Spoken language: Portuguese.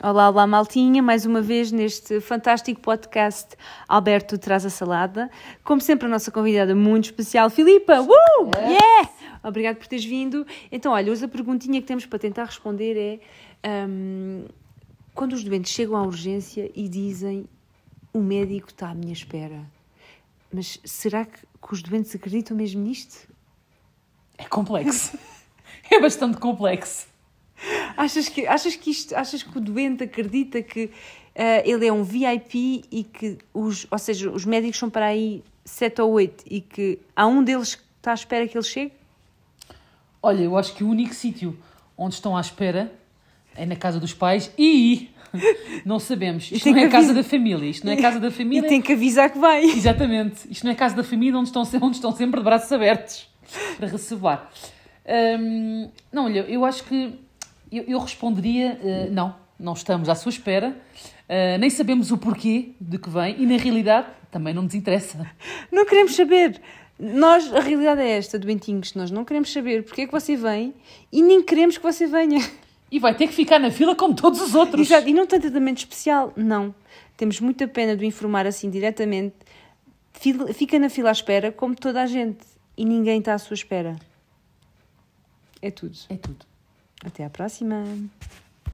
Olá, olá, maltinha, mais uma vez neste fantástico podcast Alberto Traz a Salada. Como sempre, a nossa convidada muito especial, Filipa. Uh! Yeah! Obrigado por teres vindo. Então, olha, hoje a perguntinha que temos para tentar responder é: hum, quando os doentes chegam à urgência e dizem o médico está à minha espera, mas será que, que os doentes acreditam mesmo nisto? É complexo. é bastante complexo. Achas que, achas que isto, achas que o doente acredita que uh, ele é um VIP e que os, ou seja, os médicos são para aí sete ou oito e que há um deles que está à espera que ele chegue? Olha, eu acho que o único sítio onde estão à espera é na casa dos pais e não sabemos. Isto não é a casa da família. Isto não é a casa da família. E tem que avisar que vai. Exatamente. Isto não é a casa da família onde estão, onde estão sempre de braços abertos para receber. Hum, não, olha, eu acho que eu, eu responderia: uh, não, não estamos à sua espera, uh, nem sabemos o porquê de que vem e, na realidade, também não nos interessa. Não queremos saber. Nós, a realidade é esta, doentinhos, nós não queremos saber porque é que você vem e nem queremos que você venha. E vai ter que ficar na fila como todos os outros. Exato, e não tem tratamento especial, não. Temos muita pena de o informar assim diretamente. Fica na fila à espera como toda a gente e ninguém está à sua espera. É tudo. É tudo. Até à próxima!